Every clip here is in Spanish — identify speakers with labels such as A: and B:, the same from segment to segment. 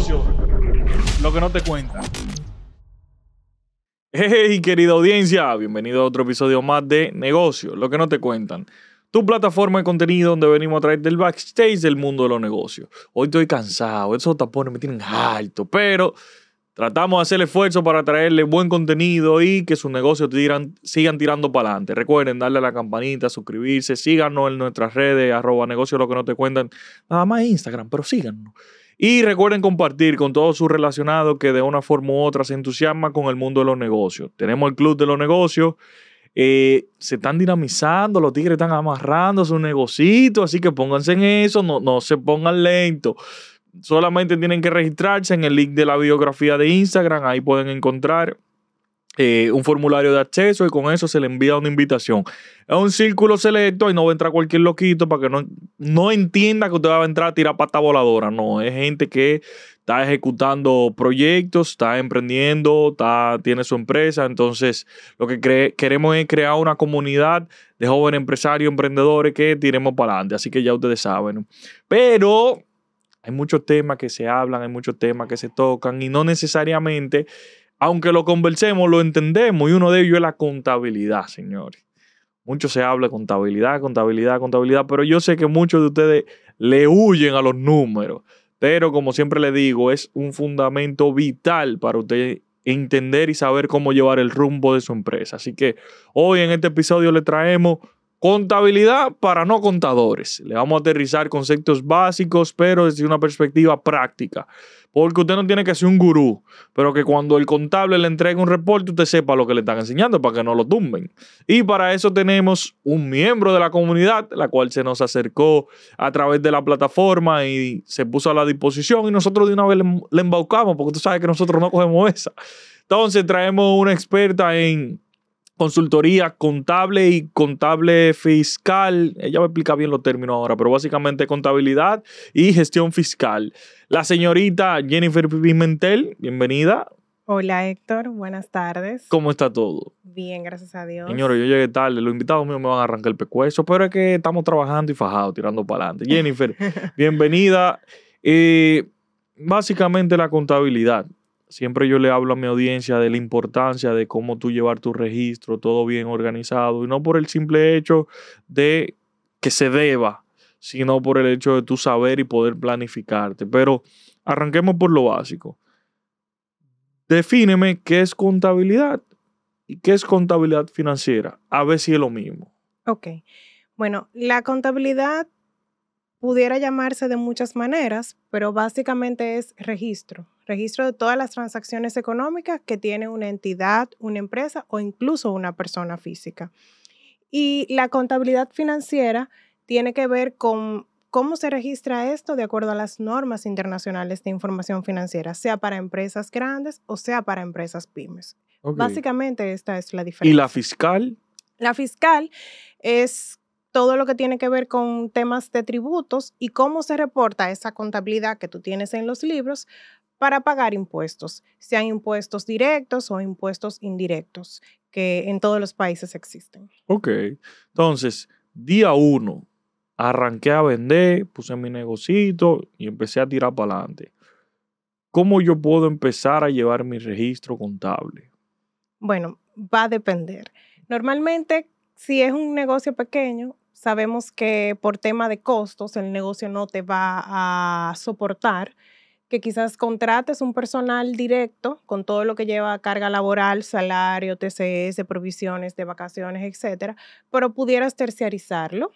A: negocio, lo que no te cuentan. Hey, querida audiencia, bienvenido a otro episodio más de Negocio, lo que no te cuentan. Tu plataforma de contenido donde venimos a traer del backstage del mundo de los negocios. Hoy estoy cansado, esos tapones me tienen alto, pero tratamos de hacer esfuerzo para traerle buen contenido y que sus negocios sigan tirando para adelante. Recuerden darle a la campanita, suscribirse, síganos en nuestras redes, arroba negocio, lo que no te cuentan. Nada más Instagram, pero síganos. Y recuerden compartir con todos sus relacionados que de una forma u otra se entusiasman con el mundo de los negocios. Tenemos el Club de los Negocios. Eh, se están dinamizando, los tigres están amarrando su negocito, así que pónganse en eso, no, no se pongan lentos. Solamente tienen que registrarse en el link de la biografía de Instagram, ahí pueden encontrar eh, un formulario de acceso y con eso se le envía una invitación. Es un círculo selecto y no va a entrar cualquier loquito para que no, no entienda que usted va a entrar a tirar pata voladora. No, es gente que está ejecutando proyectos, está emprendiendo, está, tiene su empresa. Entonces, lo que queremos es crear una comunidad de jóvenes empresarios, emprendedores que tiremos para adelante. Así que ya ustedes saben. Pero hay muchos temas que se hablan, hay muchos temas que se tocan y no necesariamente aunque lo conversemos, lo entendemos y uno de ellos es la contabilidad, señores. Mucho se habla de contabilidad, contabilidad, contabilidad, pero yo sé que muchos de ustedes le huyen a los números. Pero como siempre le digo, es un fundamento vital para usted entender y saber cómo llevar el rumbo de su empresa. Así que hoy en este episodio le traemos contabilidad para no contadores. Le vamos a aterrizar conceptos básicos, pero desde una perspectiva práctica. Porque usted no tiene que ser un gurú, pero que cuando el contable le entregue un reporte, usted sepa lo que le están enseñando para que no lo tumben. Y para eso tenemos un miembro de la comunidad, la cual se nos acercó a través de la plataforma y se puso a la disposición y nosotros de una vez le, embaucamos, porque tú sabes que nosotros no cogemos esa. Entonces traemos una experta en consultoría contable y contable fiscal. Ella me explica bien los términos ahora, pero básicamente contabilidad y gestión fiscal. La señorita Jennifer Pimentel, bienvenida.
B: Hola Héctor, buenas tardes.
A: ¿Cómo está todo?
B: Bien, gracias a Dios.
A: Señores, yo llegué tarde, los invitados míos me van a arrancar el pecueso, pero es que estamos trabajando y fajados, tirando para adelante. Jennifer, bienvenida. Eh, básicamente la contabilidad siempre yo le hablo a mi audiencia de la importancia de cómo tú llevar tu registro, todo bien organizado, y no por el simple hecho de que se deba, sino por el hecho de tú saber y poder planificarte. Pero arranquemos por lo básico. Defíneme qué es contabilidad y qué es contabilidad financiera. A ver si es lo mismo.
B: Ok. Bueno, la contabilidad pudiera llamarse de muchas maneras, pero básicamente es registro, registro de todas las transacciones económicas que tiene una entidad, una empresa o incluso una persona física. Y la contabilidad financiera tiene que ver con cómo se registra esto de acuerdo a las normas internacionales de información financiera, sea para empresas grandes o sea para empresas pymes. Básicamente esta es la diferencia.
A: ¿Y la fiscal?
B: La fiscal es todo lo que tiene que ver con temas de tributos y cómo se reporta esa contabilidad que tú tienes en los libros para pagar impuestos, sean impuestos directos o impuestos indirectos, que en todos los países existen.
A: Ok, entonces, día uno, arranqué a vender, puse mi negocito y empecé a tirar para adelante. ¿Cómo yo puedo empezar a llevar mi registro contable?
B: Bueno, va a depender. Normalmente, si es un negocio pequeño, sabemos que por tema de costos el negocio no te va a soportar, que quizás contrates un personal directo con todo lo que lleva carga laboral, salario, TCS, provisiones de vacaciones, etcétera, pero pudieras terciarizarlo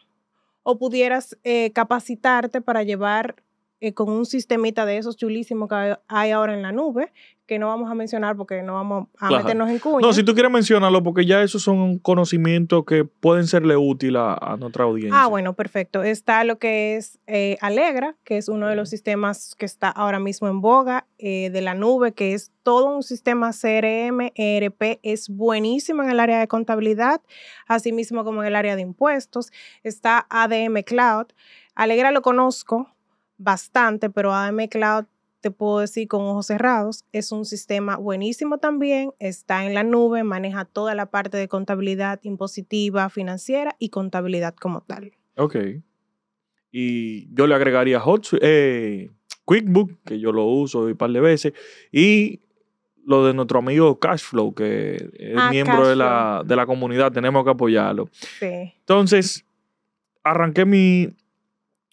B: o pudieras eh, capacitarte para llevar eh, con un sistemita de esos chulísimos que hay ahora en la nube, que no vamos a mencionar porque no vamos a meternos en cuña.
A: No, si tú quieres mencionarlo, porque ya esos son conocimientos que pueden serle útil a, nuestra audiencia.
B: Ah, bueno, perfecto. Está lo que es eh, Alegra, que es uno de los sistemas que está ahora mismo en boga eh, de la nube, que es todo un sistema CRM, ERP, es buenísimo en el área de contabilidad, así mismo como en el área de impuestos. Está ADM Cloud. Alegra lo conozco bastante, pero ADM Cloud te puedo decir con ojos cerrados, es un sistema buenísimo también, está en la nube, maneja toda la parte de contabilidad impositiva, financiera y contabilidad como tal.
A: Ok. Y yo le agregaría Hot, eh, QuickBook, que yo lo uso un par de veces, y lo de nuestro amigo Cashflow, que es
B: Ah,
A: miembro de la, de la comunidad, tenemos que apoyarlo.
B: Sí.
A: Entonces, arranqué mi,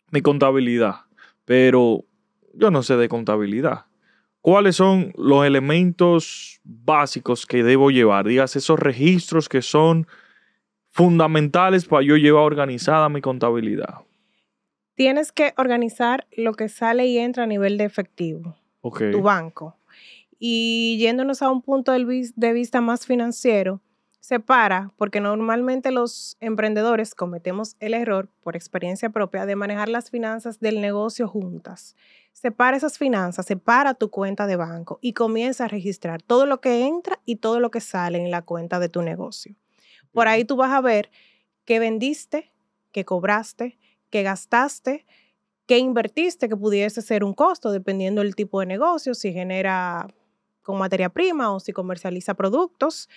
A: mi contabilidad, pero yo no sé de contabilidad. ¿Cuáles son los elementos básicos que debo llevar? Digas, esos registros que son fundamentales para yo llevar organizada mi contabilidad.
B: Tienes que organizar lo que sale y entra a nivel de efectivo,
A: Ok.
B: tu banco. Y yéndonos a un punto de vista más financiero, separa, porque normalmente los emprendedores cometemos el error, por experiencia propia, de manejar las finanzas del negocio juntas. Separa esas finanzas, separa tu cuenta de banco y comienza a registrar todo lo que entra y todo lo que sale en la cuenta de tu negocio. Por ahí tú vas a ver qué vendiste, qué cobraste, qué gastaste, qué invertiste, que pudiese ser un costo, dependiendo del tipo de negocio, si genera con materia prima o si comercializa productos.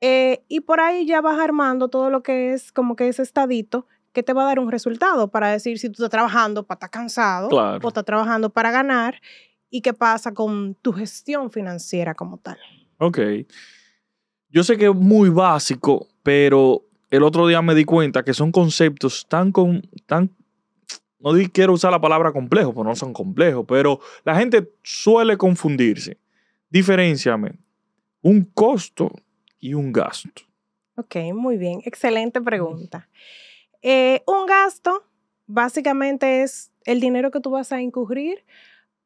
B: Eh, y por ahí ya vas armando todo lo que es como que ese estadito que te va a dar un resultado para decir si tú estás trabajando para estar cansado
A: Claro.
B: o estás trabajando para ganar y qué pasa con tu gestión financiera como tal.
A: Ok. Yo sé que es muy básico, pero el otro día me di cuenta que son conceptos tan, con, tan no di- quiero usar la palabra complejo, porque no son complejos, pero la gente suele confundirse. Diferenciame un costo y un gasto.
B: Ok, muy bien. Excelente pregunta. Eh, un gasto básicamente es el dinero que tú vas a incurrir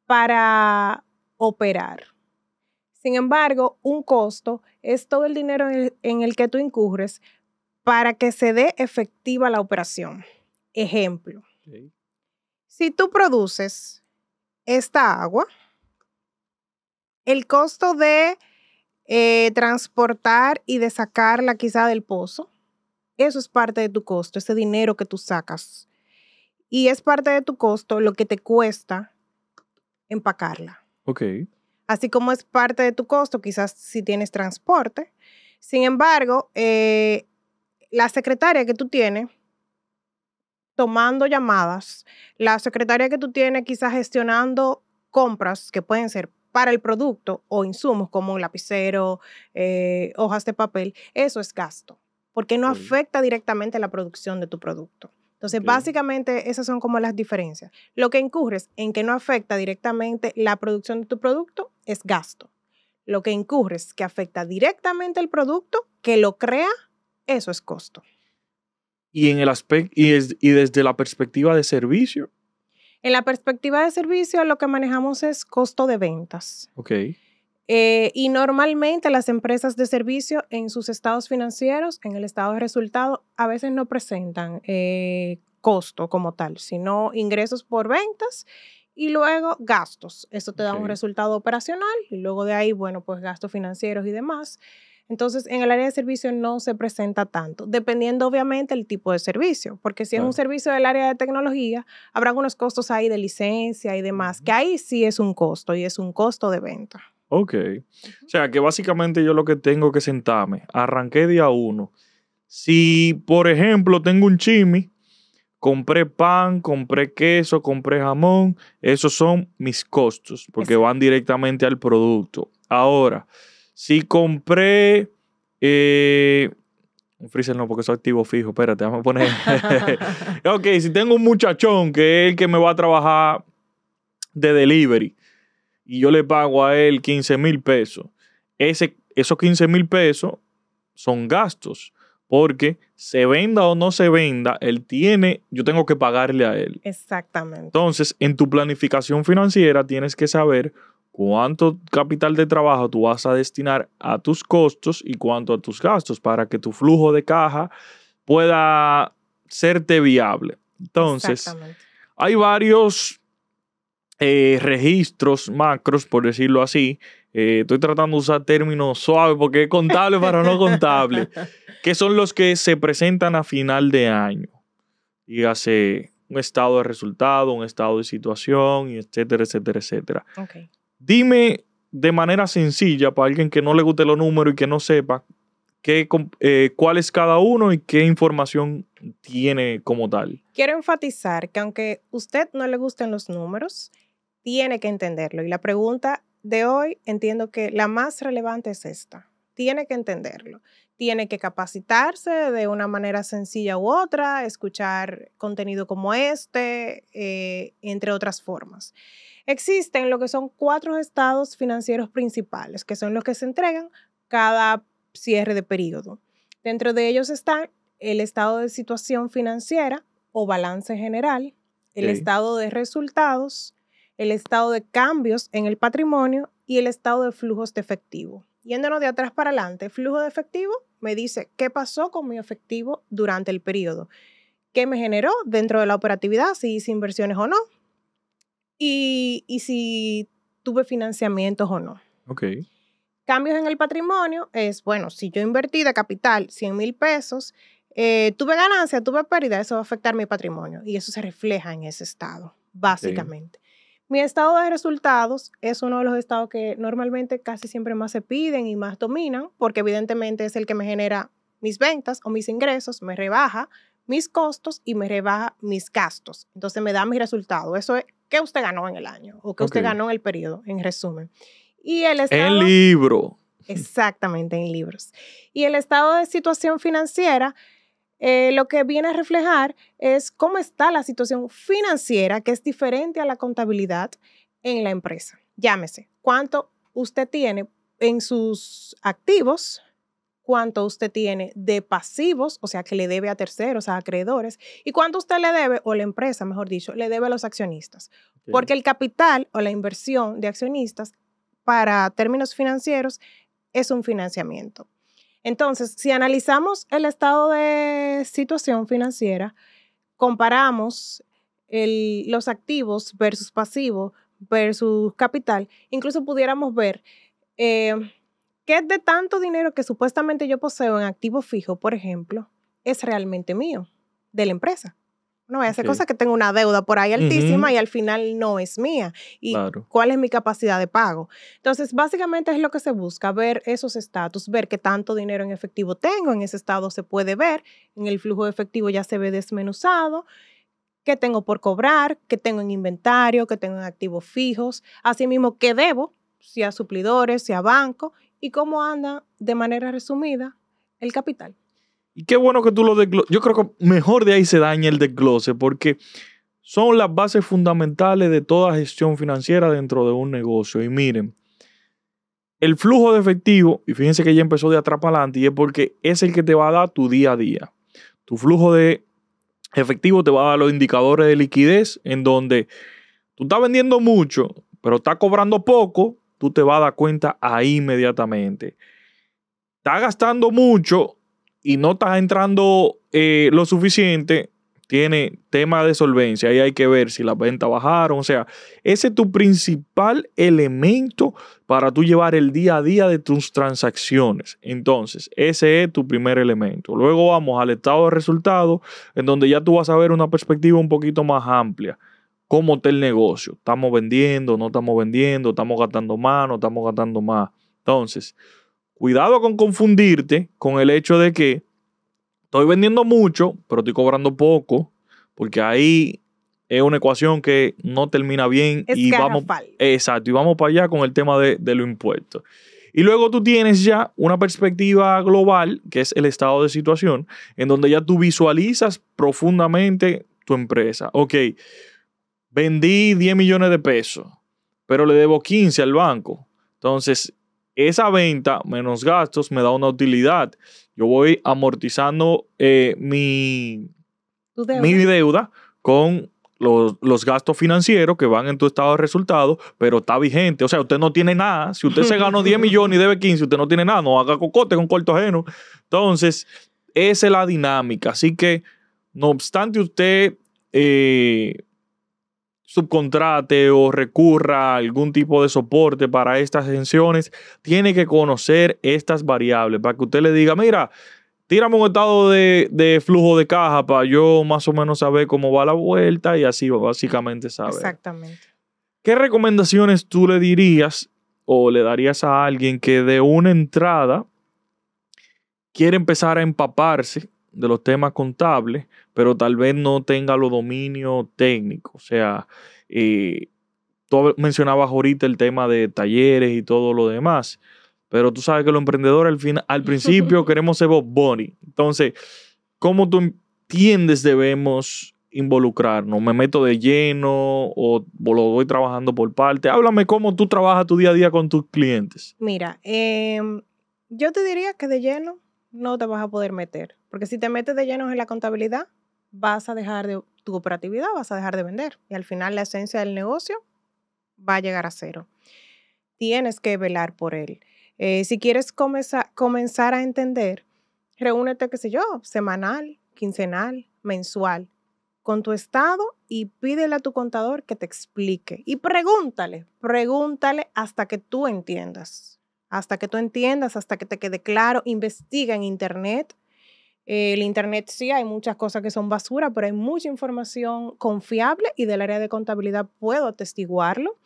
B: para operar. Sin embargo, un costo es todo el dinero en el, en el que tú incurres para que se dé efectiva la operación. Ejemplo, si tú produces esta agua, el costo de eh, transportar y de sacarla quizá del pozo, eso es parte de tu costo, ese dinero que tú sacas. Y es parte de tu costo lo que te cuesta empacarla.
A: Ok.
B: Así como es parte de tu costo, quizás si tienes transporte. Sin embargo, eh, la secretaria que tú tienes tomando llamadas, la secretaria que tú tienes quizás gestionando compras que pueden ser para el producto o insumos como un lapicero, eh, hojas de papel, eso es gasto, porque no afecta directamente la producción de tu producto. Entonces, básicamente esas son como las diferencias. Lo que incurres en que no afecta directamente la producción de tu producto es gasto. Lo que incurres que afecta directamente el producto, que lo crea, eso es costo.
A: Y en el aspecto, y, es- y desde la perspectiva de servicio.
B: En la perspectiva de servicio, lo que manejamos es costo de ventas.
A: Ok.
B: Eh, y normalmente las empresas de servicio en sus estados financieros, en el estado de resultado, a veces no presentan eh, costo como tal, sino ingresos por ventas y luego gastos. Eso te da un
A: Ok.
B: resultado operacional y luego de ahí, bueno, pues gastos financieros y demás. Entonces, en el área de servicio no se presenta tanto, dependiendo obviamente el tipo de servicio, porque si es un servicio del área de tecnología, habrá algunos costos ahí de licencia y demás, que ahí sí es un costo y es un costo de venta.
A: Ok. O sea, que básicamente yo lo que tengo que sentarme, arranqué día uno. Si, por ejemplo, tengo un chimi, compré pan, compré queso, compré jamón, esos son mis costos, porque
B: Exacto.
A: van directamente al producto. Ahora, si compré... eh, un freezer no, porque es activo fijo. Espérate, déjame poner. ok, si tengo un muchachón que es el que me va a trabajar de delivery y yo le pago a él 15 mil pesos, ese, esos 15 mil pesos son gastos. Porque se venda o no se venda, él tiene, yo tengo que pagarle a él.
B: Exactamente.
A: Entonces, en tu planificación financiera tienes que saber cuánto capital de trabajo tú vas a destinar a tus costos y cuánto a tus gastos para que tu flujo de caja pueda serte viable. Entonces, hay varios eh, registros macros, por decirlo así. Eh, estoy tratando de usar términos suaves porque es contable para no contable, que son los que se presentan a final de año. Dígase un estado de resultado, un estado de situación, etcétera, etcétera, etcétera. Dime de manera sencilla para alguien que no le guste los números y que no sepa qué, eh, cuál es cada uno y qué información tiene como tal.
B: Quiero enfatizar que aunque usted no le gusten los números, tiene que entenderlo. Y la pregunta de hoy entiendo que la más relevante es esta. Tiene que entenderlo. Tiene que capacitarse de una manera sencilla u otra, escuchar contenido como este, eh, entre otras formas. Existen lo que son cuatro estados financieros principales, que son los que se entregan cada cierre de periodo. Dentro de ellos están el estado de situación financiera o balance general, el estado de resultados, el estado de cambios en el patrimonio y el estado de flujos de efectivo. Yéndonos de atrás para adelante, flujo de efectivo me dice qué pasó con mi efectivo durante el periodo, qué me generó dentro de la operatividad, si hice inversiones o no, y, si tuve financiamientos o no.
A: Ok.
B: Cambios en el patrimonio es, bueno, si yo invertí de capital 100 mil pesos, eh, tuve ganancia, tuve pérdida, eso va a afectar mi patrimonio y eso se refleja en ese estado, básicamente. Mi estado de resultados es uno de los estados que normalmente casi siempre más se piden y más dominan, porque evidentemente es el que me genera mis ventas o mis ingresos, me rebaja mis costos y me rebaja mis gastos. Entonces me da mi resultado. Eso es qué usted ganó en el año o qué usted ganó en el periodo, en resumen. Y el estado...
A: En libro.
B: Exactamente, en libros. Y el estado de situación financiera eh, lo que viene a reflejar es cómo está la situación financiera, que es diferente a la contabilidad en la empresa. Llámese, cuánto usted tiene en sus activos, cuánto usted tiene de pasivos, o sea, que le debe a terceros, a acreedores, y cuánto usted le debe, o la empresa, mejor dicho, le debe a los accionistas. Porque el capital o la inversión de accionistas para términos financieros es un financiamiento. Entonces, si analizamos el estado de situación financiera, comparamos los activos versus pasivos versus capital, incluso pudiéramos ver eh, qué de tanto dinero que supuestamente yo poseo en activo fijo, por ejemplo, es realmente mío, de la empresa. No voy a hacer cosas que tengo una deuda por ahí altísima y al final no es mía. ¿Y cuál es mi capacidad de pago? Entonces, básicamente es lo que se busca, ver esos estatus, ver qué tanto dinero en efectivo tengo. En ese estado se puede ver, en el flujo de efectivo ya se ve desmenuzado qué tengo por cobrar, qué tengo en inventario, qué tengo en activos fijos, asimismo qué debo, si a suplidores, si a banco, y cómo anda de manera resumida el capital.
A: Y qué bueno que tú lo desgloses. Yo creo que mejor de ahí se daña el desglose porque son las bases fundamentales de toda gestión financiera dentro de un negocio. Y miren, el flujo de efectivo, y fíjense que ya empezó de atrás para adelante, y es porque es el que te va a dar tu día a día. Tu flujo de efectivo te va a dar los indicadores de liquidez en donde tú estás vendiendo mucho, pero estás cobrando poco, tú te vas a dar cuenta ahí inmediatamente. Estás gastando mucho, y no está entrando eh, lo suficiente, tiene tema de solvencia. y hay que ver si las ventas bajaron. O sea, ese es tu principal elemento para tú llevar el día a día de tus transacciones. Entonces, ese es tu primer elemento. Luego vamos al estado de resultados, en donde ya tú vas a ver una perspectiva un poquito más amplia. ¿Cómo está el negocio? ¿Estamos vendiendo? ¿No estamos vendiendo? ¿Estamos gastando más? ¿No estamos gastando más? Entonces, Cuidado con confundirte con el hecho de que estoy vendiendo mucho, pero estoy cobrando poco, porque ahí es una ecuación que no termina bien
B: y
A: vamos exacto y vamos para allá con el tema de, de los impuestos. Y luego tú tienes ya una perspectiva global, que es el estado de situación, en donde ya tú visualizas profundamente tu empresa. Ok, vendí 10 millones de pesos, pero le debo 15 al banco. Entonces, esa venta menos gastos me da una utilidad. Yo voy amortizando eh, mi, deuda. mi deuda con los, gastos financieros que van en tu estado de resultados, pero está vigente. O sea, usted no tiene nada. Si usted se ganó 10 millones y debe 15, usted no tiene nada. No haga cocote con corto ajeno. Entonces, esa es la dinámica. Así que, no obstante usted eh, subcontrate o recurra a algún tipo de soporte para estas exenciones, tiene que conocer estas variables para que usted le diga, mira, tírame un estado de, flujo de caja para yo más o menos saber cómo va la vuelta y así básicamente saber.
B: Exactamente.
A: ¿Qué recomendaciones tú le dirías o le darías a alguien que de una entrada quiere empezar a empaparse de los temas contables, pero tal vez no tenga los dominios técnicos. O sea, eh, tú mencionabas ahorita el tema de talleres y todo lo demás, pero tú sabes que los emprendedores al, final, al principio queremos ser Bob Bunny. Entonces, ¿cómo tú entiendes debemos involucrarnos? ¿Me meto de lleno o lo voy trabajando por parte? Háblame cómo tú trabajas tu día a día con tus clientes.
B: Mira, em, yo te diría que de lleno no te vas a poder meter, porque si te metes de lleno en la contabilidad, vas a dejar de tu operatividad, vas a dejar de vender y al final la esencia del negocio va a llegar a cero. Tienes que velar por él. Eh, si quieres comenzar, comenzar a entender, reúnete, qué sé yo, semanal, quincenal, mensual, con tu estado y pídele a tu contador que te explique. Y pregúntale, pregúntale hasta que tú entiendas. Hasta que tú entiendas, hasta que te quede claro. Investiga en Internet. El Internet sí hay muchas cosas que son basura, pero hay mucha información confiable y del área de contabilidad puedo atestiguarlo.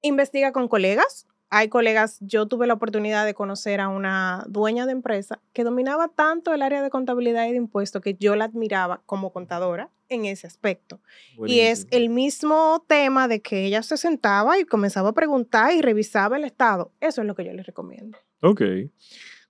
B: Investiga con colegas, hay colegas, yo tuve la oportunidad de conocer a una dueña de empresa que dominaba tanto el área de contabilidad y de impuestos que yo la admiraba como contadora en ese aspecto. Y es el mismo tema de que ella se sentaba y comenzaba a preguntar y revisaba el estado. Eso es lo que yo les recomiendo.
A: Ok.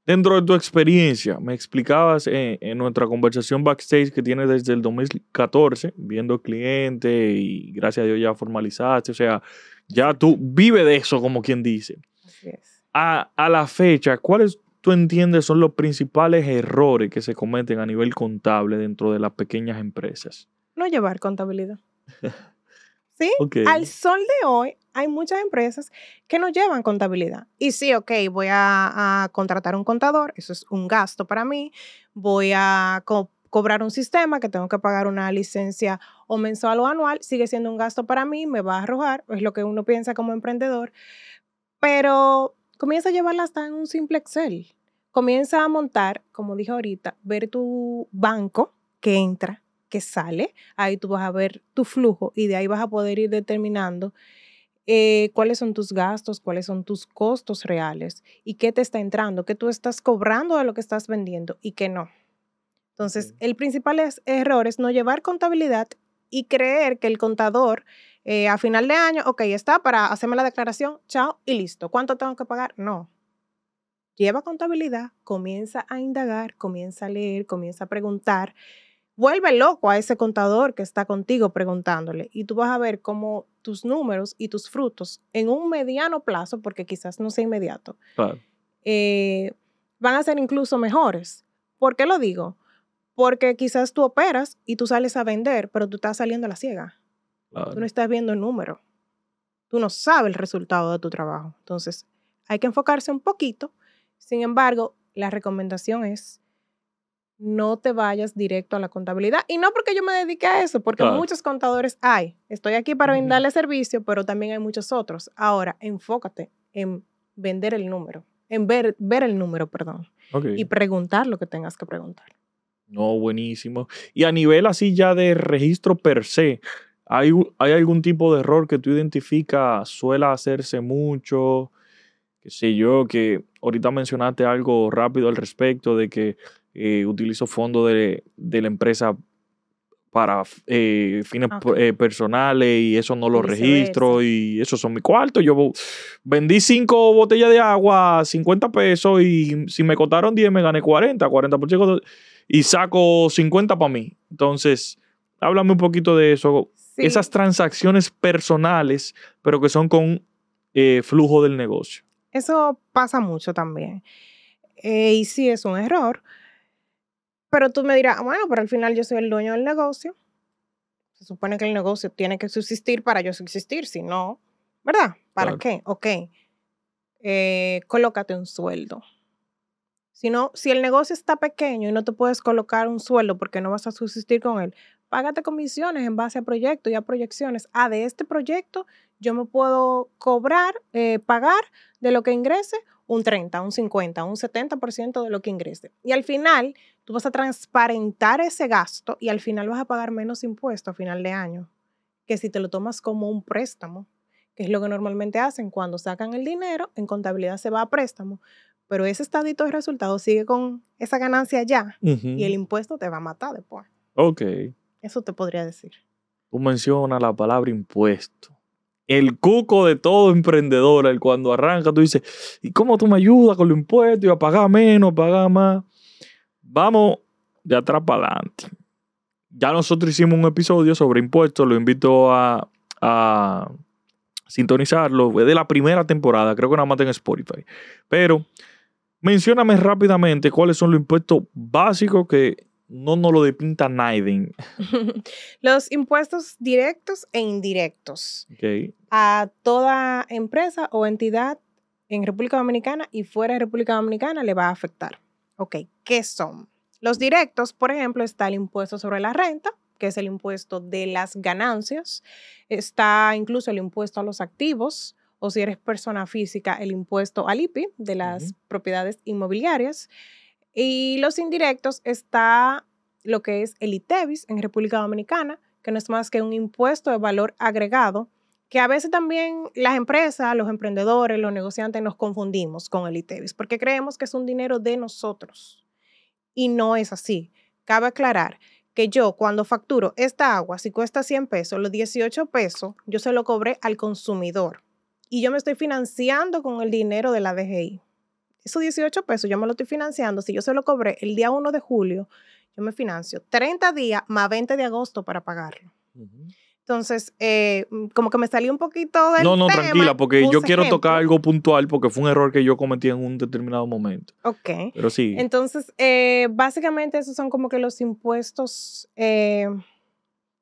A: Dentro de tu experiencia, me explicabas en, en, nuestra conversación backstage que tienes desde el 2014, viendo clientes y gracias a Dios ya formalizaste, o sea, ya tú vives de eso, como quien dice.
B: Así es.
A: A, a la fecha, ¿cuáles tú entiendes son los principales errores que se cometen a nivel contable dentro de las pequeñas empresas?
B: No llevar contabilidad. ¿Sí? Okay. Al sol de hoy hay muchas empresas que no llevan contabilidad. Y sí, ok, voy a, contratar un contador, eso es un gasto para mí, voy a co cobrar un sistema, que tengo que pagar una licencia o mensual o anual, sigue siendo un gasto para mí, me va a arrojar, es lo que uno piensa como emprendedor, pero comienza a llevarla hasta en un simple Excel. Comienza a montar, como dije ahorita, ver tu banco que entra, que sale, ahí tú vas a ver tu flujo y de ahí vas a poder ir determinando eh, cuáles son tus gastos, cuáles son tus costos reales y qué te está entrando, qué tú estás cobrando de lo que estás vendiendo y qué no. Entonces, el principal error es no llevar contabilidad y creer que el contador eh, a final de año, ok, está para hacerme la declaración, chao y listo. ¿Cuánto tengo que pagar? No. Lleva contabilidad, comienza a indagar, comienza a leer, comienza a preguntar. Vuelve loco a ese contador que está contigo preguntándole y tú vas a ver cómo tus números y tus frutos en un mediano plazo, porque quizás no sea inmediato,
A: claro.
B: eh, van a ser incluso mejores. ¿Por qué lo digo? Porque quizás tú operas y tú sales a vender, pero tú estás saliendo a la ciega.
A: Claro.
B: Tú no estás viendo el número. Tú no sabes el resultado de tu trabajo. Entonces, hay que enfocarse un poquito. Sin embargo, la recomendación es no te vayas directo a la contabilidad. Y no porque yo me dedique a eso, porque
A: Claro.
B: muchos contadores hay. Estoy aquí para brindarle servicio, pero también hay muchos otros. Ahora, enfócate en vender el número, en ver, ver el número, perdón,
A: Ok.
B: y preguntar lo que tengas que preguntar.
A: No, buenísimo. Y a nivel así ya de registro per se, ¿hay, ¿hay algún tipo de error que tú identificas suele hacerse mucho? Qué sé yo, que ahorita mencionaste algo rápido al respecto de que eh, utilizo fondos de, de la empresa para eh, fines eh, personales y eso no lo registro y esos son mis cuartos. Yo vendí cinco botellas de agua a 50 pesos y si me costaron 10 me gané 40, 40 por ciento y saco 50 para mí. Entonces, háblame un poquito de eso.
B: Sí.
A: Esas transacciones personales, pero que son con eh, flujo del negocio.
B: Eso pasa mucho también. Eh, y sí es un error. Pero tú me dirás, "Ah, bueno, pero al final yo soy el dueño del negocio. Se supone que el negocio tiene que subsistir para yo subsistir, si no, ¿verdad? ¿Para
A: Claro.
B: qué? Ok. Eh, colócate un sueldo. Si, no, si el negocio está pequeño y no te puedes colocar un sueldo porque no vas a subsistir con él, págate comisiones en base a proyectos y a proyecciones. Ah, de este proyecto yo me puedo cobrar, eh, pagar de lo que ingrese un 30, un 50, un 70% de lo que ingrese. Y al final, tú vas a transparentar ese gasto y al final vas a pagar menos impuestos a final de año que si te lo tomas como un préstamo, que es lo que normalmente hacen cuando sacan el dinero, en contabilidad se va a préstamo, pero ese estadito de resultados sigue con esa ganancia ya y el impuesto te va a matar después.
A: Ok.
B: Eso te podría decir.
A: Tú mencionas la palabra impuesto. el cuco de todo emprendedor, el cuando arranca, tú dices, ¿y cómo tú me ayudas con los impuestos? Y a pagar menos, pagar más. Vamos de atrás para adelante. Ya nosotros hicimos un episodio sobre impuestos, lo invito a, a sintonizarlo. Es de la primera temporada, creo que nada más en Spotify. Pero mencióname rápidamente cuáles son los impuestos básicos que no nos lo depinta nadie.
B: Los impuestos directos e indirectos a toda empresa o entidad en República Dominicana y fuera de República Dominicana le va a afectar. Ok, ¿qué son? Los directos, por ejemplo, está el impuesto sobre la renta, que es el impuesto de las ganancias. Está incluso el impuesto a los activos, o si eres persona física, el impuesto al IPI de las propiedades inmobiliarias. Y los indirectos está lo que es el ITEVIS en República Dominicana, que no es más que un impuesto de valor agregado, que a veces también las empresas, los emprendedores, los negociantes nos confundimos con el ITEVIS, porque creemos que es un dinero de nosotros. Y no es así. Cabe aclarar que yo cuando facturo esta agua, si cuesta 100 pesos, los 18 pesos, yo se lo cobré al consumidor. Y yo me estoy financiando con el dinero de la DGI. Esos 18 pesos yo me lo estoy financiando. Si yo se lo cobré el día 1 de julio, yo me financio 30 días más 20 de agosto para pagarlo. Entonces, eh, mm, como que me salí un poquito del
A: No, no,
B: tema,
A: tranquila, porque yo quiero tocar algo puntual porque fue un error que yo cometí en un determinado momento.
B: Ok.
A: Pero sí.
B: Entonces, eh, básicamente esos son como que los impuestos eh,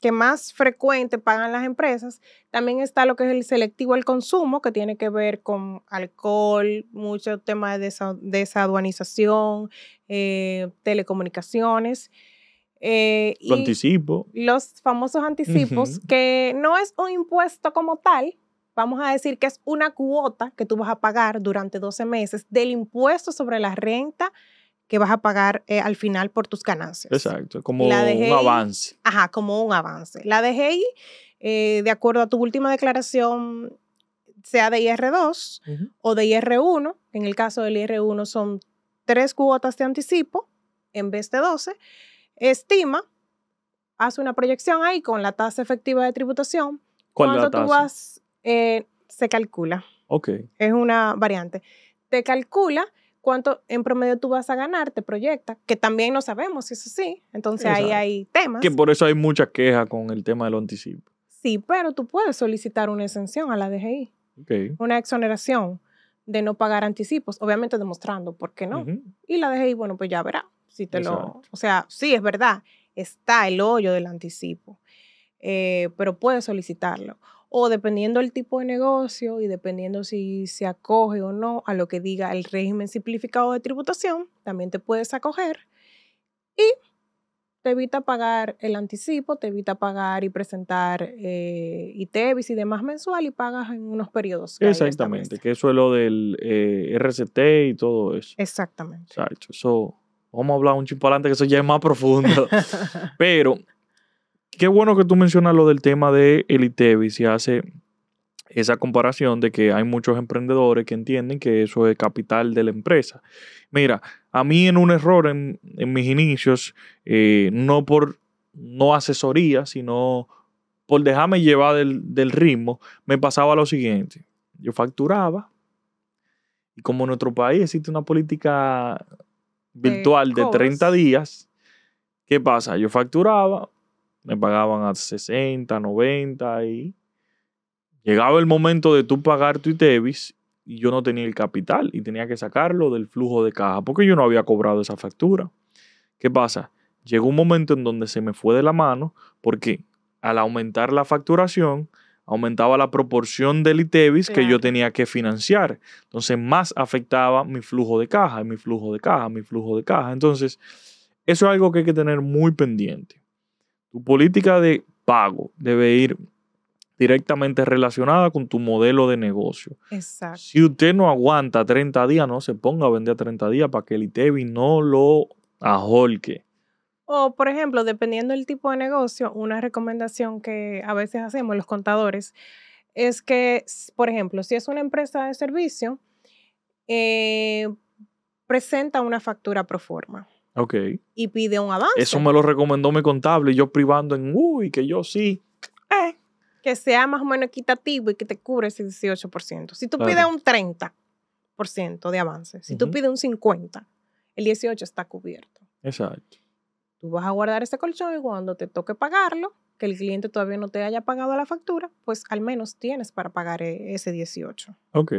B: que más frecuente pagan las empresas. También está lo que es el selectivo al consumo, que tiene que ver con alcohol, mucho tema de desa- desaduanización, eh, telecomunicaciones. Eh,
A: lo
B: y
A: anticipo.
B: los famosos anticipos, que no es un impuesto como tal, vamos a decir que es una cuota que tú vas a pagar durante 12 meses del impuesto sobre la renta que vas a pagar eh, al final por tus ganancias.
A: Exacto. Como
B: La
A: un avance.
B: Ajá, como un avance. La DGI, eh, de acuerdo a tu última declaración, sea de IR2 o de IR1, en el caso del IR1 son tres cuotas de anticipo en vez de 12, estima, hace una proyección ahí con la tasa efectiva de tributación.
A: ¿Cuál es la
B: Cuando tú vas, eh, se calcula,
A: Ok.
B: es una variante. Te calcula cuánto en promedio tú vas a ganar, te proyecta, que también no sabemos si es así. Entonces ahí hay temas.
A: Que por eso hay mucha queja con el tema del anticipo.
B: Sí, pero tú puedes solicitar una exención a la DGI,
A: Ok.
B: una exoneración de no pagar anticipos, obviamente demostrando por qué no. Y la DGI, bueno, pues ya verá. Si te lo, o sea, sí, es verdad, está el hoyo del anticipo, eh, pero puedes solicitarlo. O dependiendo del tipo de negocio y dependiendo si se acoge o no a lo que diga el régimen simplificado de tributación, también te puedes acoger y te evita pagar el anticipo, te evita pagar y presentar eh, ITEVIS y demás mensual y pagas en unos periodos. que
A: Exactamente. Que eso es lo del eh, RCT y todo eso.
B: Exactamente.
A: Exacto. Eso, vamos a hablar un chip adelante que eso ya es más profundo. Pero qué bueno que tú mencionas lo del tema de el ITEVIS y hace esa comparación de que hay muchos emprendedores que entienden que eso es capital de la empresa. Mira, a mí en un error en, en mis inicios, eh, no por no asesoría, sino por dejarme llevar del, del ritmo, me pasaba lo siguiente. Yo facturaba y como en nuestro país existe una política virtual de
B: cobros.
A: 30 días, ¿qué pasa? Yo facturaba, me pagaban a 60, 90 y llegaba el momento de tú pagar tu ITEVIS y yo no tenía el capital y tenía que sacarlo del flujo de caja porque yo no había cobrado esa factura. ¿Qué pasa? Llegó un momento en donde se me fue de la mano porque al aumentar la facturación, aumentaba la proporción del ITEVIS que yo tenía que financiar. Entonces, más afectaba mi flujo de caja, mi flujo de caja, mi flujo de caja. Entonces, eso es algo que hay que tener muy pendiente. Tu política de pago debe ir directamente relacionada con tu modelo de negocio.
B: Exacto.
A: Si usted no aguanta 30 días, no se ponga a vender a 30 días para que el ITEVIS no lo ajolque.
B: O, por ejemplo, dependiendo del tipo de negocio, una recomendación que a veces hacemos los contadores es que, por ejemplo, si es una empresa de servicio, eh, presenta una factura pro forma
A: Ok.
B: y pide un avance.
A: Eso me lo recomendó mi contable y yo privando en, uy, que yo sí. Eh,
B: que sea más o menos equitativo y que te cubre ese 18%. Si tú
A: Claro.
B: pides un 30% de avance, si tú
A: Ujú.
B: pides un 50%, el 18% está cubierto.
A: Exacto.
B: Tú vas a guardar ese colchón y cuando te toque pagarlo, que el cliente todavía no te haya pagado la factura, pues al menos tienes para pagar e- ese 18%.
A: Ok.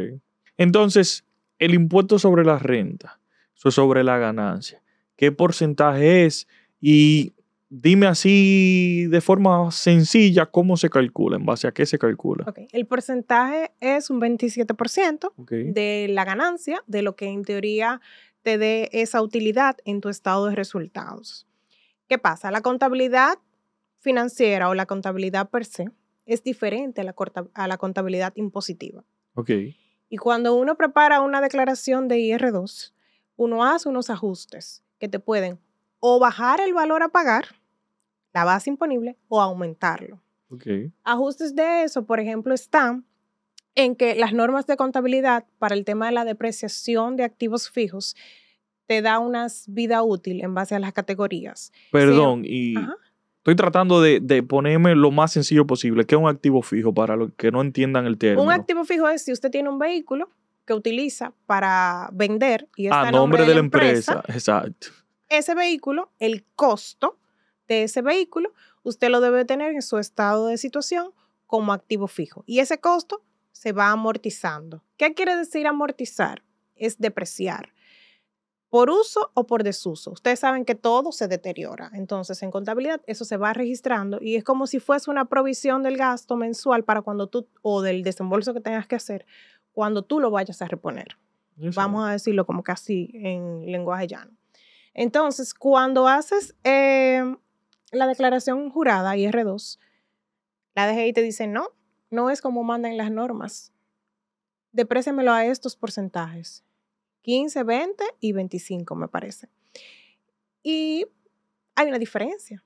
A: Entonces, el impuesto sobre la renta, sobre la ganancia. ¿Qué porcentaje es? Y dime así de forma sencilla cómo se calcula, en base a qué se calcula.
B: Ok, El porcentaje es un 27%
A: Ok.
B: de la ganancia, de lo que en teoría te dé esa utilidad en tu estado de resultados. ¿Qué pasa? La contabilidad financiera o la contabilidad per se es diferente a la, corta- a la contabilidad impositiva.
A: Ok.
B: Y cuando uno prepara una declaración de IR2, uno hace unos ajustes que te pueden o bajar el valor a pagar, la base imponible, o aumentarlo.
A: Ok.
B: Ajustes de eso, por ejemplo, están en que las normas de contabilidad para el tema de la depreciación de activos fijos te da una vida útil en base a las categorías.
A: Perdón, y
B: Ajá.
A: estoy tratando de, de ponerme lo más sencillo posible. ¿Qué es un activo fijo para los que no entiendan el término?
B: Un activo fijo es si usted tiene un vehículo que utiliza para vender y está
A: a
B: a
A: nombre de la empresa. Exacto.
B: ese vehículo, el costo de ese vehículo, usted lo debe tener en su estado de situación como activo fijo. Y ese costo se va amortizando. ¿Qué quiere decir amortizar? Es depreciar. Por uso o por desuso. Ustedes saben que todo se deteriora. Entonces, en contabilidad, eso se va registrando y es como si fuese una provisión del gasto mensual para cuando tú, o del desembolso que tengas que hacer, cuando tú lo vayas a reponer. Vamos a decirlo como casi en lenguaje llano. Entonces, cuando haces eh, la declaración jurada IR2, la DGI te dice, no, no es como mandan las normas. Depréciamelo a estos porcentajes. 15, 20 y 25, me parece. Y hay una diferencia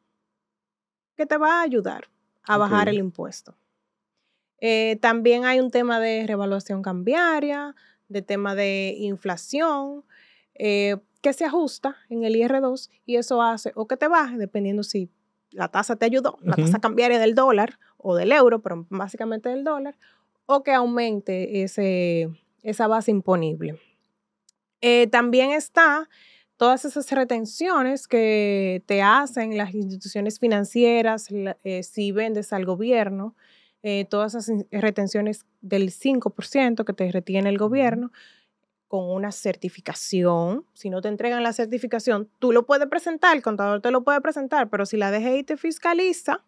B: que te va a ayudar a bajar el impuesto. Eh, también hay un tema de revaluación cambiaria, de tema de inflación, eh, que se ajusta en el IR2 y eso hace o que te baje, dependiendo si la tasa te ayudó, la tasa cambiaria del dólar o del euro, pero básicamente del dólar, o que aumente ese, esa base imponible. Eh, también está todas esas retenciones que te hacen las instituciones financieras eh, si vendes al gobierno, eh, todas esas retenciones del 5% que te retiene el gobierno con una certificación. Si no te entregan la certificación, tú lo puedes presentar, el contador te lo puede presentar, pero si la DGI te fiscaliza,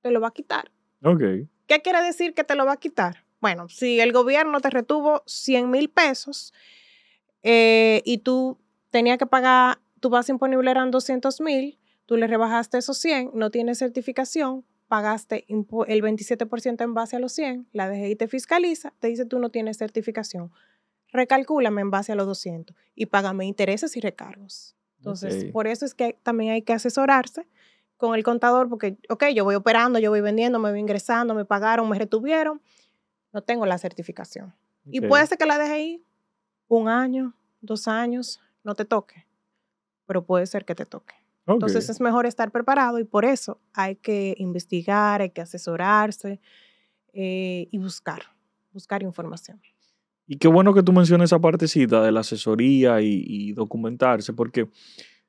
B: te lo va a quitar. ¿Qué quiere decir que te lo va a quitar? Bueno, si el gobierno te retuvo 100 mil pesos eh, y tú tenías que pagar, tu base imponible eran 200 mil, tú le rebajaste esos 100, no tienes certificación, pagaste el 27% en base a los 100, la DGI te fiscaliza, te dice tú no tienes certificación, recalcúlame en base a los 200 y págame intereses y recargos. Entonces, por eso es que también hay que asesorarse con el contador, porque, ok, yo voy operando, yo voy vendiendo, me voy ingresando, me pagaron, me retuvieron, no tengo la certificación. Y puede ser que la ahí un año, dos años, no te toque, pero puede ser que te toque. Entonces es mejor estar preparado y por eso hay que investigar, hay que asesorarse eh, y buscar, buscar información.
A: Y qué bueno que tú menciones esa partecita de la asesoría y, y documentarse, porque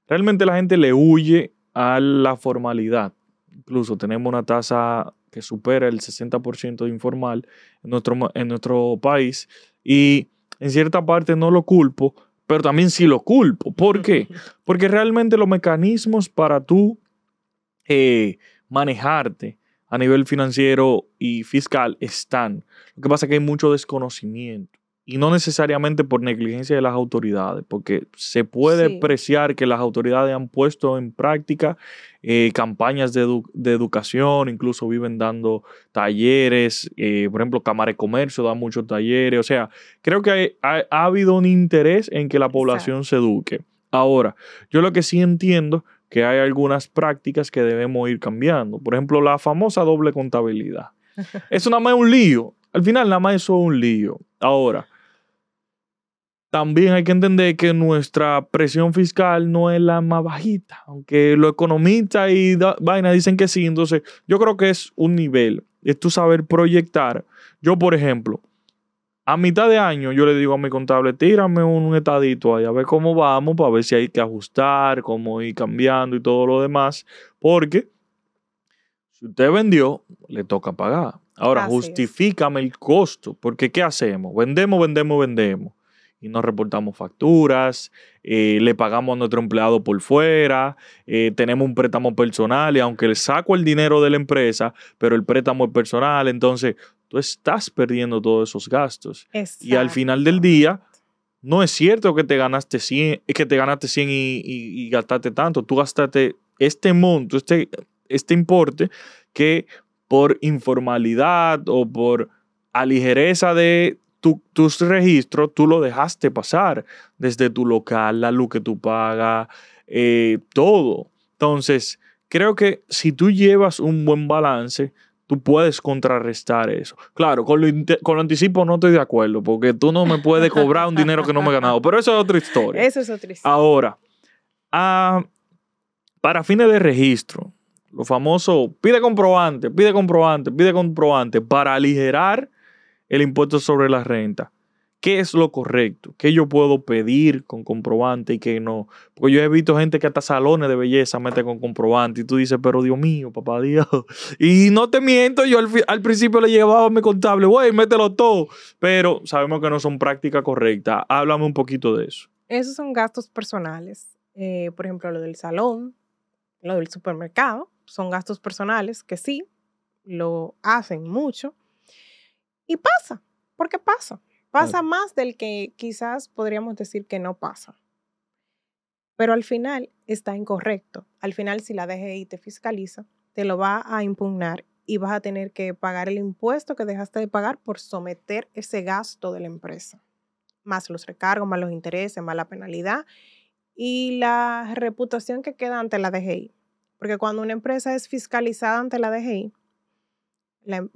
A: realmente la gente le huye a la formalidad. Incluso tenemos una tasa que supera el 60% de informal en nuestro, en nuestro país y en cierta parte no lo culpo, pero también sí lo culpo. ¿Por qué? Porque realmente los mecanismos para tú eh, manejarte a nivel financiero y fiscal están. Lo que pasa es que hay mucho desconocimiento. Y no necesariamente por negligencia de las autoridades, porque se puede
B: Sí.
A: apreciar que las autoridades han puesto en práctica eh, campañas de, edu- de educación, incluso viven dando talleres, eh, por ejemplo, Cámara de Comercio da muchos talleres, o sea, creo que hay- ha, ha habido un interés en que la población se eduque. Ahora, yo lo que sí entiendo que hay algunas prácticas que debemos ir cambiando. Por ejemplo, la famosa doble contabilidad. Eso nada más es un lío. Al final, nada más eso es un lío. Ahora, también hay que entender que nuestra presión fiscal no es la más bajita, aunque los economistas y vaina dicen que sí. Entonces, yo creo que es un nivel. es tú saber proyectar. Yo, por ejemplo, a mitad de año yo le digo a mi contable, tírame un estadito ahí a ver cómo vamos, para ver si hay que ajustar, cómo ir cambiando y todo lo demás, porque si usted vendió, le toca pagar. Ahora,
B: Así es.
A: justifícame el costo, porque ¿qué hacemos? Vendemos, vendemos, vendemos. Y no reportamos facturas, eh, le pagamos a nuestro empleado por fuera, eh, tenemos un préstamo personal y aunque le saco el dinero de la empresa, pero el préstamo es personal, entonces tú estás perdiendo todos esos gastos. Y al final del día, no es cierto que te ganaste 100, que te ganaste 100 y, y- y gastaste tanto. Tú gastaste este monto, este, este importe, que por informalidad o por aligereza de tu- tus registros, tú lo dejaste pasar desde tu local, la luz que tú pagas, eh, todo. Entonces, creo que si tú llevas un buen balance, tú puedes contrarrestar eso. Claro, con lo, con lo anticipo no estoy de acuerdo, porque tú no me puedes cobrar un dinero que no me he ganado, pero eso es otra historia.
B: Eso es otra historia.
A: Ahora, ah, para fines de registro, lo famoso pide comprobante, pide comprobante, pide comprobante para aligerar el impuesto sobre la renta. ¿Qué es lo correcto? ¿Qué yo puedo pedir con comprobante y qué no? Porque yo he visto gente que hasta salones de belleza mete con comprobante y tú dices, pero Dios mío, papá Dios. Y no te miento, yo al, al principio le llevaba a mi contable, güey, mételo todo. Pero sabemos que no son prácticas correctas. Háblame un poquito de eso.
B: Esos son gastos personales. Eh, por ejemplo, lo del salón, lo del supermercado, son gastos personales que sí, lo hacen mucho. Y pasa, porque pasa. Pasa
A: Claro.
B: más del que quizás podríamos decir que no pasa. Pero al final está incorrecto. Al final, si la DGI te fiscaliza, te lo va a impugnar y vas a tener que pagar el impuesto que dejaste de pagar por someter ese gasto de la empresa más los recargos, más los intereses, más la penalidad y la reputación que queda ante la DGI. Porque cuando una empresa es fiscalizada ante la DGI, la em-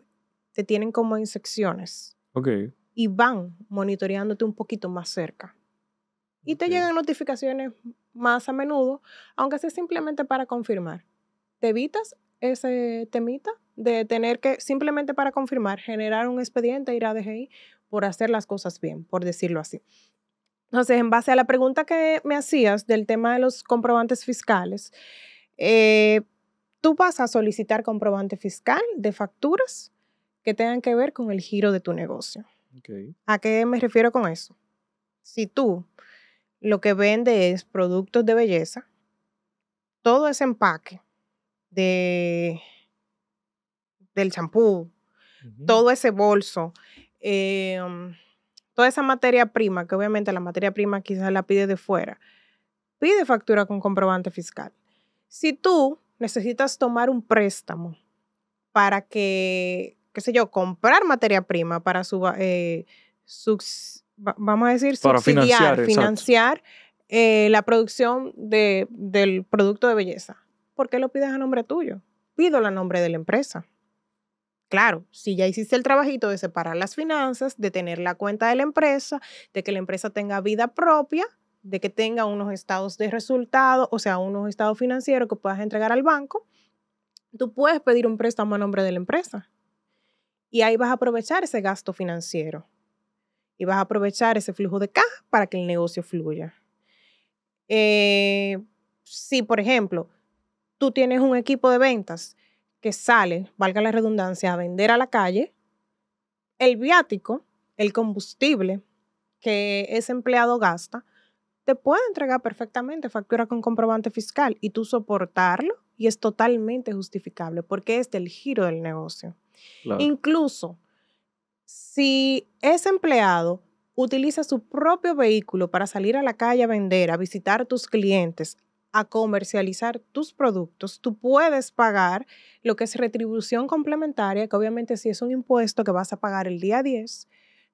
B: te tienen como en secciones
A: Ok.
B: y van monitoreándote un poquito más cerca. Y te llegan notificaciones más a menudo, aunque sea simplemente para confirmar. Te evitas ese temita de tener que, simplemente para confirmar, generar un expediente, ir a DGI por hacer las cosas bien, por decirlo así. Entonces, en base a la pregunta que me hacías del tema de los comprobantes fiscales, eh, tú vas a solicitar comprobante fiscal de facturas que tengan que ver con el giro de tu negocio. ¿A qué me refiero con eso? Si tú lo que vendes es productos de belleza, todo ese empaque de, del champú, todo ese bolso, eh, um, toda esa materia prima, que obviamente la materia prima quizás la pide de fuera, pide factura con comprobante fiscal. Si tú necesitas tomar un préstamo para que, qué sé yo, comprar materia prima para su, eh, subs- vamos a decir,
A: Para
B: subsidiar,
A: financiar,
B: financiar eh, la producción de- del producto de belleza, ¿por qué lo pides a nombre tuyo? Pídelo a nombre de la empresa. Claro, si ya hiciste el trabajito de separar las finanzas, de tener la cuenta de la empresa, de que la empresa tenga vida propia, de que tenga unos estados de resultado, o sea, unos estados financieros que puedas entregar al banco, tú puedes pedir un préstamo a nombre de la empresa. Y ahí vas a aprovechar ese gasto financiero. Y vas a aprovechar ese flujo de caja para que el negocio fluya. Eh, si, por ejemplo, tú tienes un equipo de ventas que sale, valga la redundancia, a vender a la calle, el viático, el combustible que ese empleado gasta, te puede entregar perfectamente factura con comprobante fiscal y tú soportarlo y es totalmente justificable porque es del giro del negocio. Incluso si ese empleado utiliza su propio vehículo para salir a la calle a vender, a visitar a tus clientes, a comercializar tus productos, tú puedes pagar lo que es retribución complementaria, que obviamente si es un impuesto que vas a pagar el día 10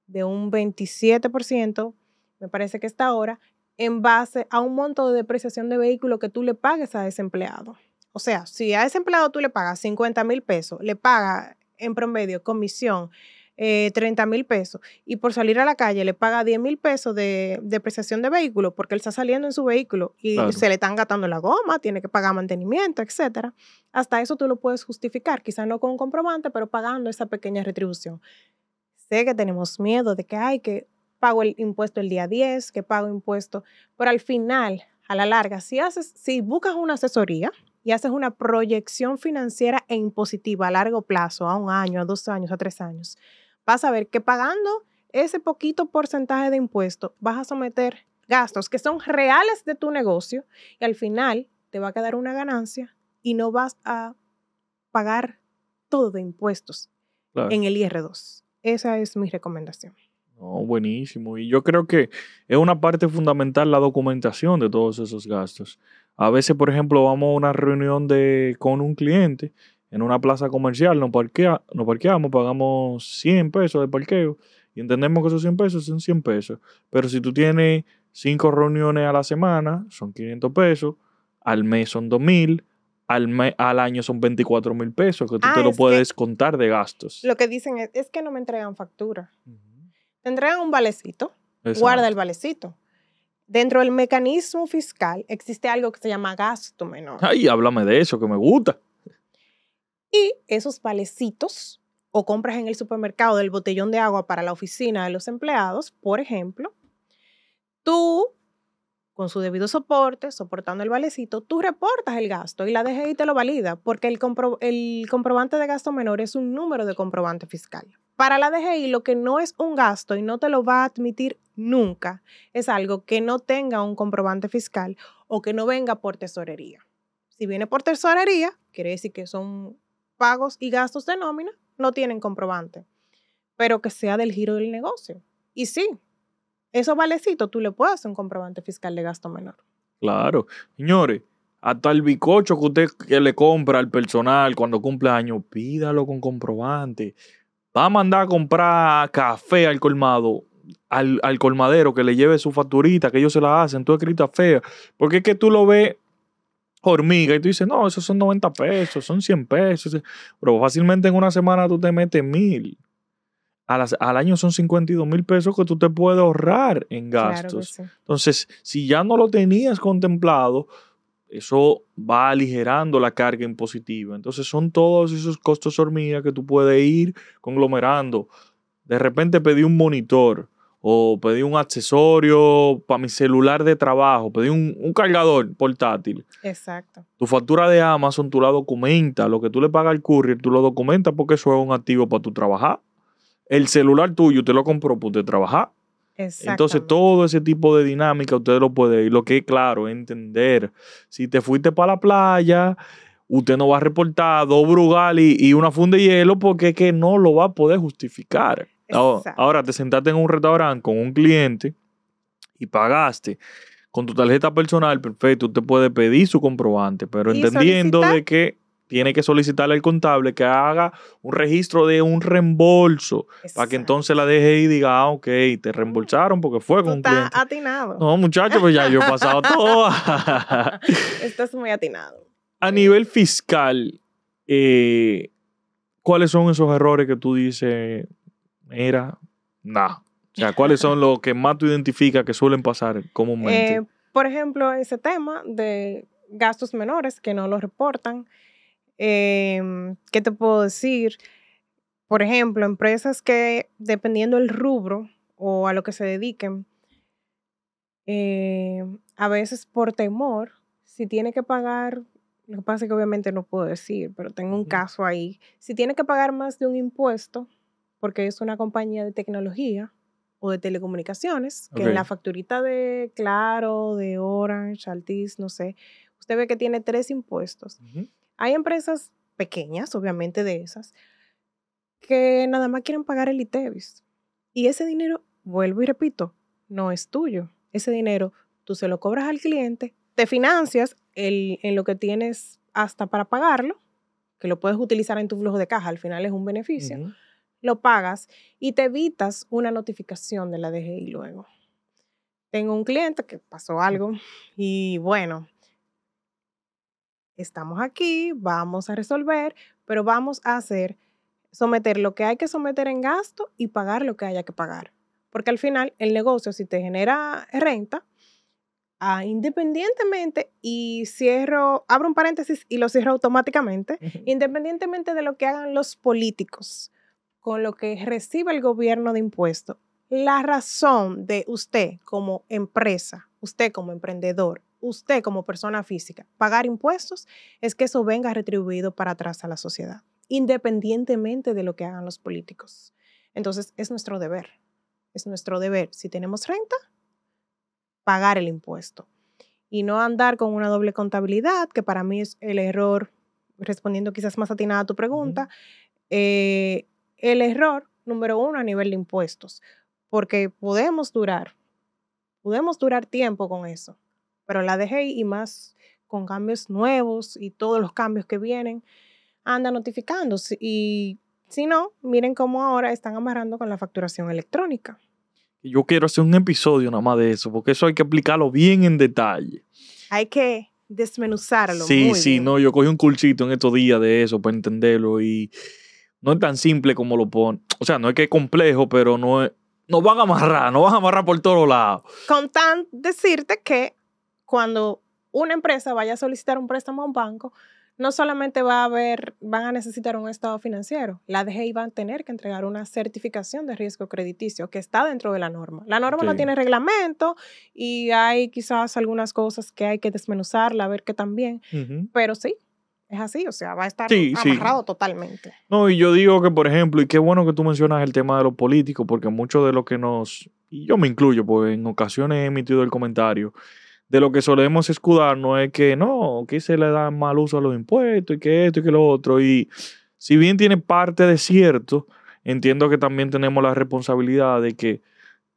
B: de un 27%, me parece que está ahora, en base a un monto de depreciación de vehículo que tú le pagues a ese empleado. O sea, si a ese empleado tú le pagas 50 mil pesos, le paga en promedio comisión eh, 30 mil pesos y por salir a la calle le paga 10 mil pesos de depreciación de vehículo porque él está saliendo en su vehículo y
A: Claro.
B: se le están gastando la goma, tiene que pagar mantenimiento, etcétera. Hasta eso tú lo puedes justificar, quizás no con un comprobante, pero pagando esa pequeña retribución. Sé que tenemos miedo de que hay que pago el impuesto el día 10, que pago impuesto, pero al final, a la larga, si haces, si buscas una asesoría y haces una proyección financiera e impositiva a largo plazo, a un año, a dos años, a tres años, vas a ver que pagando ese poquito porcentaje de impuesto vas a someter gastos que son reales de tu negocio y al final te va a quedar una ganancia y no vas a pagar todo de impuestos
A: Claro.
B: en el IR2. Esa es mi recomendación.
A: No, buenísimo. Y yo creo que es una parte fundamental la documentación de todos esos gastos. A veces, por ejemplo, vamos a una reunión de, con un cliente en una plaza comercial, nos, parquea, nos parqueamos, pagamos 100 pesos de parqueo y entendemos que esos 100 pesos son 100 pesos. Pero si tú tienes cinco reuniones a la semana, son 500 pesos, al mes son 2000, al, me- al año son 24 mil pesos que tú
B: Ah,
A: te lo
B: es que-
A: puedes contar de gastos.
B: Lo que dicen es, es que no me entregan factura. Te entregan un valecito,
A: Exacto.
B: guarda el valecito. Dentro del mecanismo fiscal existe algo que se llama gasto menor.
A: Ay, háblame de eso, que me gusta.
B: Y esos valecitos o compras en el supermercado del botellón de agua para la oficina de los empleados, por ejemplo, tú, con su debido soporte, soportando el valecito, tú reportas el gasto y la DGI te lo valida, porque el, compro- el comprobante de gasto menor es un número de comprobante fiscal. Para la DGI, lo que no es un gasto y no te lo va a admitir nunca es algo que no tenga un comprobante fiscal o que no venga por tesorería. Si viene por tesorería, quiere decir que son pagos y gastos de nómina, no tienen comprobante, pero que sea del giro del negocio. Y sí, esos valecitos tú le puedes hacer un comprobante fiscal de gasto menor.
A: Claro. Señores, hasta el bicocho que usted le compra al personal cuando cumple años, pídalo con comprobante. Va a mandar a comprar café al colmado, al, al colmadero que le lleve su facturita, que ellos se la hacen, tú escrita fea. Porque es que tú lo ves hormiga y tú dices, no, esos son 90 pesos, son 100 pesos. Pero fácilmente en una semana tú te metes mil. A las- al año son 52 mil pesos que tú te puedes ahorrar en gastos.
B: Claro que sí.
A: Entonces, si ya no lo tenías contemplado, eso va aligerando la carga impositiva. Entonces, son todos esos costos hormiga que tú puedes ir conglomerando. De repente pedí un monitor o pedí un accesorio para mi celular de trabajo, pedí un, un cargador portátil.
B: Exacto.
A: Tu factura de Amazon tú la documentas, lo que tú le pagas al courier tú lo documentas porque eso es un activo para tu trabajar. El celular tuyo usted lo compró para usted trabajar. Entonces, todo ese tipo de dinámica usted lo puede ir. Lo que es claro, es entender. Si te fuiste para la playa, usted no va a reportar dos brugal y, y una funda de hielo porque es que no lo va a poder justificar. Ahora, ahora, te sentaste en un restaurante con un cliente y pagaste con tu tarjeta personal, perfecto, usted puede pedir su comprobante, pero entendiendo
B: solicitar-
A: de que tiene que solicitarle al contable que haga un registro de un reembolso para que entonces la DGI diga, ah, ok, te reembolsaron porque fue
B: Tú
A: con un
B: estás
A: cliente.
B: atinado.
A: No, muchachos, pues ya yo he pasado todo.
B: Estás muy atinado.
A: A nivel fiscal, eh, ¿cuáles son esos errores que tú dices, mira, nah? O sea, ¿cuáles son los que más tú identificas que suelen pasar comúnmente?
B: Eh, por ejemplo, ese tema de gastos menores que no los reportan. Em, ¿Qué te puedo decir? Por ejemplo, empresas que, dependiendo del rubro o a lo que se dediquen, em, a veces por temor, si tiene que pagar, lo que pasa es que obviamente no puedo decir, pero tengo un caso ahí, si tiene que pagar más de un impuesto, porque es una compañía de tecnología o de telecomunicaciones, que en la facturita de Claro, de Orange, Altis, no sé, usted ve que tiene tres impuestos.
A: Ujú.
B: Hay empresas pequeñas, obviamente de esas, que nada más quieren pagar el ITEVIS. Y ese dinero, vuelvo y repito, no es tuyo. Ese dinero tú se lo cobras al cliente, te financias el- en lo que tienes hasta para pagarlo, que lo puedes utilizar en tu flujo de caja, al final es un beneficio, lo pagas y te evitas una notificación de la DGI luego. Tengo un cliente que pasó algo y bueno, estamos aquí, vamos a resolver, pero vamos a hacer someter lo que hay que someter en gasto y pagar lo que haya que pagar. Porque al final el negocio, si te genera renta, ah, independientemente, y cierro, abro un paréntesis y lo cierro automáticamente, independientemente de lo que hagan los políticos con lo que recibe el gobierno de impuestos, la razón de usted como empresa, usted como emprendedor, usted como persona física, pagar impuestos es que eso venga retribuido para atrás a la sociedad, independientemente de lo que hagan los políticos. Entonces, es nuestro deber, es nuestro deber, si tenemos renta, pagar el impuesto y no andar con una doble contabilidad, que para mí es el error, respondiendo quizás más atinada a tu pregunta, eh, el error número uno a nivel de impuestos, porque podemos durar, podemos durar tiempo con eso, pero la dejé y más con cambios nuevos y todos los cambios que vienen, anda notificándose. Y si no, miren cómo ahora están amarrando con la facturación electrónica.
A: Yo quiero hacer un episodio nada más de eso, porque eso hay que explicarlo bien en detalle.
B: Hay que desmenuzarlo.
A: Sí, sí, no, yo cogí un cursito en estos días de eso para entenderlo y no es tan simple como lo pone. O sea, no es que es complejo, pero no es. Nos van a amarrar, nos van a amarrar por todos lados.
B: Con tan decirte que cuando una empresa vaya a solicitar un préstamo a un banco, no solamente va a haber, van a necesitar un estado financiero, la DGI va a tener que entregar una certificación de riesgo crediticio que está dentro de la norma. La norma no tiene reglamento y hay quizás algunas cosas que hay que desmenuzarla, a ver qué también, pero sí, es así, o sea, va a estar amarrado totalmente.
A: No, y yo digo que, por ejemplo, y qué bueno que tú mencionas el tema de los políticos, porque mucho de lo que nos, y yo me incluyo, porque en ocasiones he emitido el comentario, de lo que solemos escudarnos es que no, que se le da mal uso a los impuestos y que esto y que lo otro. Y si bien tiene parte de cierto, entiendo que también tenemos la responsabilidad de que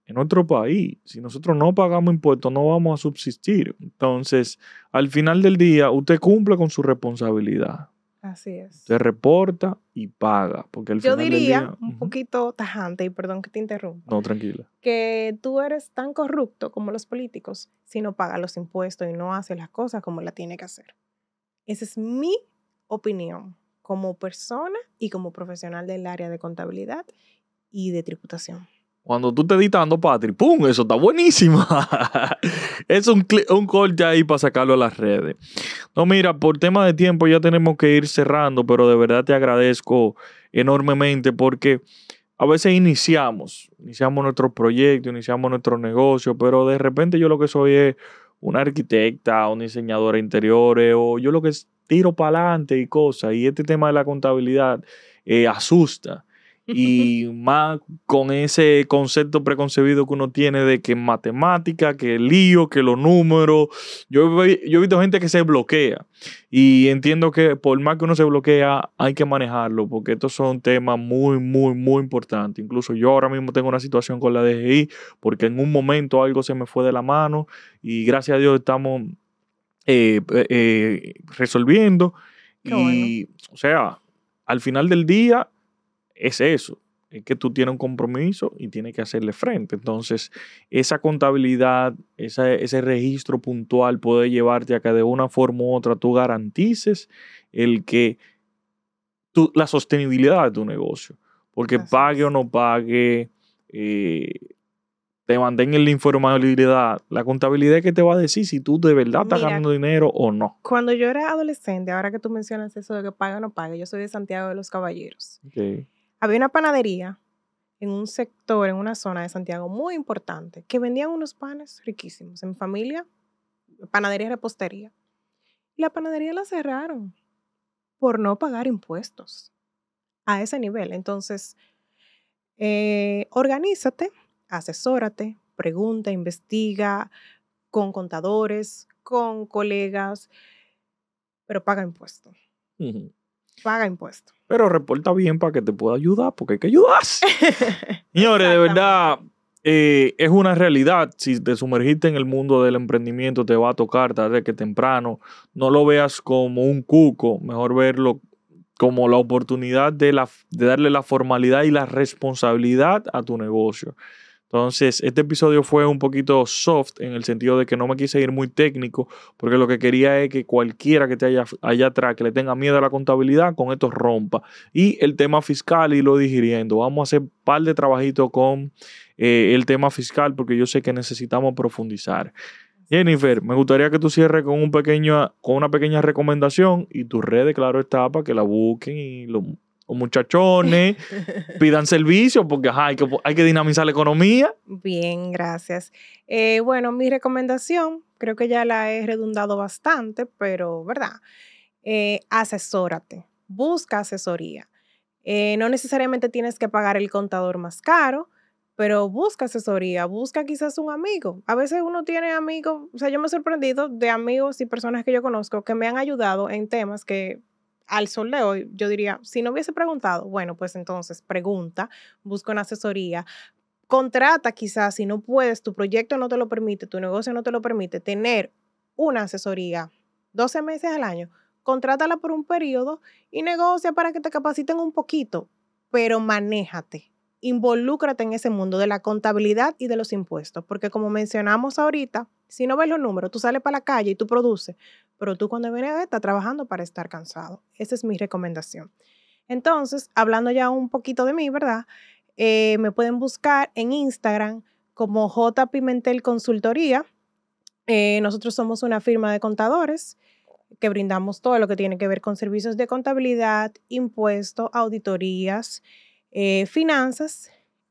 A: en nuestro país, si nosotros no pagamos impuestos, no vamos a subsistir. Entonces, al final del día, usted cumple con su responsabilidad.
B: Así es.
A: Usted reporta y paga. Porque al
B: Yo
A: diría,
B: un poquito tajante, y perdón que te interrumpa.
A: No, tranquila.
B: Que tú eres tan corrupto como los políticos si no pagas los impuestos y no haces las cosas como la tiene que hacer. Esa es mi opinión como persona y como profesional del área de contabilidad y de tributación.
A: Cuando tú estás editando, Patri, ¡pum! Eso está buenísimo. es un, un corte ahí para sacarlo a las redes. No, mira, por tema de tiempo ya tenemos que ir cerrando, pero de verdad te agradezco enormemente porque a veces iniciamos, iniciamos nuestro proyecto, iniciamos nuestro negocio, pero de repente yo lo que soy es una arquitecta, una diseñadora de interiores, o yo lo que tiro para adelante y cosas. Y este tema de la contabilidad eh, asusta y más con ese concepto preconcebido que uno tiene de que matemática, que lío, que los números. Yo, yo he visto gente que se bloquea y entiendo que por más que uno se bloquea, hay que manejarlo porque estos son temas muy, muy, muy importantes. Incluso yo ahora mismo tengo una situación con la DGI porque en un momento algo se me fue de la mano y gracias a Dios estamos eh, eh, resolviendo. y, o sea, al final del día es eso, es que tú tienes un compromiso y tienes que hacerle frente. Entonces, esa contabilidad, ese registro puntual puede llevarte a que de una forma u otra tú garantices el que la sostenibilidad de tu negocio. Porque pague o no pague, eh, te mantenga en la informabilidad, la contabilidad que te va a decir si tú de verdad estás ganando dinero o no.
B: Cuando yo era adolescente, ahora que tú mencionas eso de que pague o no pague, yo soy de Santiago de los Caballeros. Okay había una panadería en un sector, en una zona de Santiago muy importante, que vendían unos panes riquísimos. En familia, panadería y repostería. La panadería la cerraron por no pagar impuestos a ese nivel. Entonces, eh, organízate, asesórate, pregunta, investiga con contadores, con colegas, pero paga impuestos. Paga impuestos.
A: Pero reporta bien para que te pueda ayudar, porque hay que ayudar. Señores, de verdad, eh, es una realidad. Si te sumergiste en el mundo del emprendimiento, te va a tocar tarde que temprano. No lo veas como un cuco, mejor verlo como la oportunidad de, la, de darle la formalidad y la responsabilidad a tu negocio. Entonces, este episodio fue un poquito soft en el sentido de que no me quise ir muy técnico, porque lo que quería es que cualquiera que esté allá, allá atrás, que le tenga miedo a la contabilidad, con esto rompa. Y el tema fiscal, y lo digiriendo. Vamos a hacer un par de trabajitos con eh, el tema fiscal, porque yo sé que necesitamos profundizar. Jennifer, me gustaría que tú cierres con, un pequeño, con una pequeña recomendación y tus redes, claro está, para que la busquen y los muchachones pidan servicio porque ajá, hay, que, hay que dinamizar la economía.
B: Bien, gracias. Eh, bueno, mi recomendación, creo que ya la he redundado bastante, pero verdad, eh, asesórate, busca asesoría. Eh, no necesariamente tienes que pagar el contador más caro, pero busca asesoría, busca quizás un amigo. A veces uno tiene amigos, o sea, yo me he sorprendido de amigos y personas que yo conozco que me han ayudado en temas que al sol de hoy yo diría, si no hubiese preguntado, bueno, pues entonces pregunta, busca una asesoría, contrata quizás, si no puedes, tu proyecto no te lo permite, tu negocio no te lo permite, tener una asesoría 12 meses al año, contrátala por un periodo y negocia para que te capaciten un poquito, pero manéjate involúcrate en ese mundo de la contabilidad y de los impuestos, porque como mencionamos ahorita, si no ves los números, tú sales para la calle y tú produces, pero tú cuando vienes a ver, trabajando para estar cansado. Esa es mi recomendación. Entonces, hablando ya un poquito de mí, ¿verdad? Eh, me pueden buscar en Instagram como J Pimentel Consultoría. Eh, nosotros somos una firma de contadores que brindamos todo lo que tiene que ver con servicios de contabilidad, impuestos, auditorías, eh, finanzas,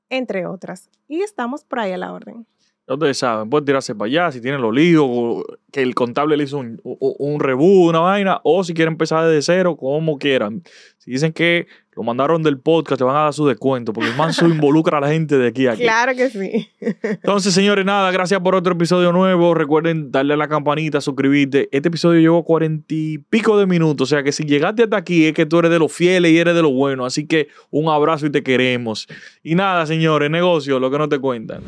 B: entre otras. Y estamos por ahí a la orden.
A: Ustedes saben, pueden tirarse para allá si tienen los líos, que el contable le hizo un, un, reboot, una vaina, o si quieren empezar desde cero, como quieran. Si dicen que lo mandaron del podcast, te van a dar su descuento, porque el manso involucra a la gente de aquí a aquí.
B: Claro que sí.
A: Entonces, señores, nada, gracias por otro episodio nuevo. Recuerden darle a la campanita, suscribirte. Este episodio llevó cuarenta y pico de minutos, o sea que si llegaste hasta aquí es que tú eres de los fieles y eres de los buenos. Así que un abrazo y te queremos. Y nada, señores, negocio, lo que no te cuentan.